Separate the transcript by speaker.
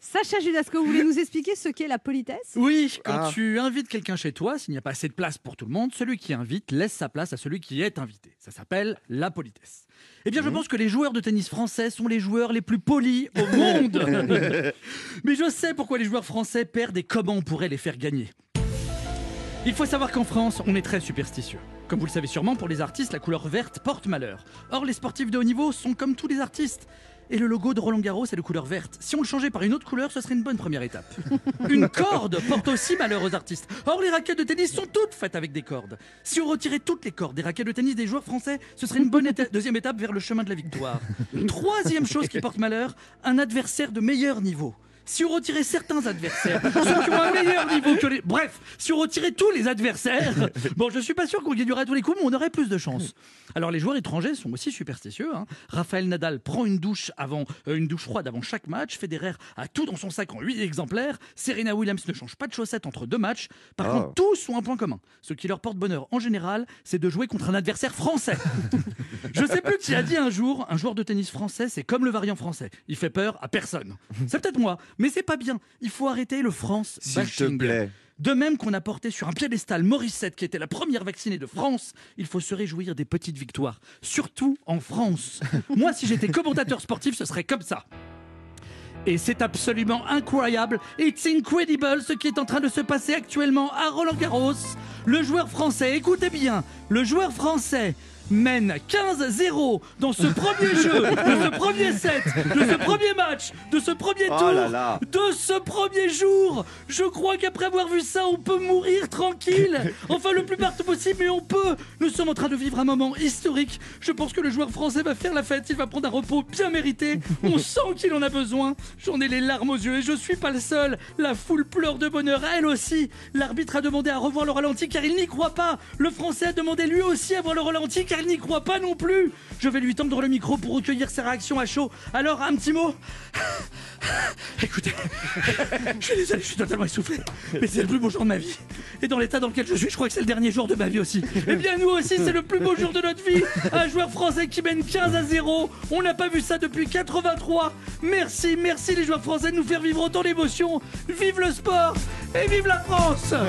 Speaker 1: Sacha Judasco, vous voulez nous expliquer ce qu'est la politesse?
Speaker 2: Oui, quand
Speaker 3: Ah.
Speaker 2: tu invites quelqu'un chez toi, s'il n'y a pas assez de place pour tout le monde, celui qui invite laisse sa place à celui qui est invité. Ça s'appelle la politesse. Eh bien, je pense que les joueurs de tennis français sont les joueurs les plus polis au monde. Mais je sais pourquoi les joueurs français perdent et comment on pourrait les faire gagner. Il faut savoir qu'en France, on est très superstitieux. Comme vous le savez sûrement, pour les artistes, la couleur verte porte malheur. Or, les sportifs de haut niveau sont comme tous les artistes. Et le logo de Roland Garros est de couleur verte. Si on le changeait par une autre couleur, ce serait une bonne première étape. Une corde porte aussi malheur aux artistes. Or, les raquettes de tennis sont toutes faites avec des cordes. Si on retirait toutes les cordes des raquettes de tennis des joueurs français, ce serait une bonne éta- deuxième étape vers le chemin de la victoire. Troisième chose qui porte malheur, un adversaire de meilleur niveau. Si on retirait certains adversaires, ceux qui ont un meilleur niveau que les... Bref, si on retirait tous les adversaires, bon, je suis pas sûr qu'on gagnerait tous les coups, mais on aurait plus de chance. Alors les joueurs étrangers sont aussi superstitieux. hein. Raphaël Nadal prend une douche avant euh, une douche froide avant chaque match. Federer a tout dans son sac en 8 exemplaires. Serena Williams ne change pas de chaussettes entre deux matchs. Par
Speaker 3: Oh.
Speaker 2: contre, tous ont un point commun. Ce qui leur porte bonheur en général, c'est de jouer contre un adversaire français. Je sais plus qui a dit un jour, un joueur de tennis français, c'est comme le variant français. Il fait peur à personne. C'est peut-être moi, mais c'est pas bien. Il faut arrêter le France
Speaker 3: S'il te
Speaker 2: bashing.
Speaker 3: plaît.
Speaker 2: De même qu'on a porté sur un piédestal Morissette, qui était la première vaccinée de France, il faut se réjouir des petites victoires, surtout en France. Moi, si j'étais commentateur sportif, ce serait comme ça. Et c'est absolument incroyable, it's incredible ce qui est en train de se passer actuellement à Roland Garros. Le joueur français, écoutez bien, le joueur français mène 15-0 dans ce premier jeu, de ce premier set, de ce premier match, de ce premier
Speaker 3: Oh
Speaker 2: tour,
Speaker 3: là là.
Speaker 2: de ce premier jour. Je crois qu'après avoir vu ça, on peut mourir tranquille. Enfin, le plus partout possible, mais on peut. Nous sommes en train de vivre un moment historique. Je pense que le joueur français va faire la fête. Il va prendre un repos bien mérité. On sent qu'il en a besoin. J'en ai les larmes aux yeux et je suis pas le seul. La foule pleure de bonheur, elle aussi. L'arbitre a demandé à revoir le ralenti car il n'y croit pas. Le français a demandé lui aussi à voir le ralenti car il n'y croit pas non plus. Je vais lui tendre le micro pour recueillir ses réactions à chaud. Alors, un petit mot. Écoutez, je suis désolé, je suis totalement essoufflé, mais c'est le plus beau jour de ma vie. Et dans l'état dans lequel je suis, je crois que c'est le dernier jour de ma vie aussi. Eh bien, nous aussi, c'est le plus beau jour de notre vie. Un joueur français qui mène 15 à 0. On n'a pas vu ça depuis 83. Merci, merci les joueurs français de nous faire vivre autant d'émotions. Vive le sport et vive la France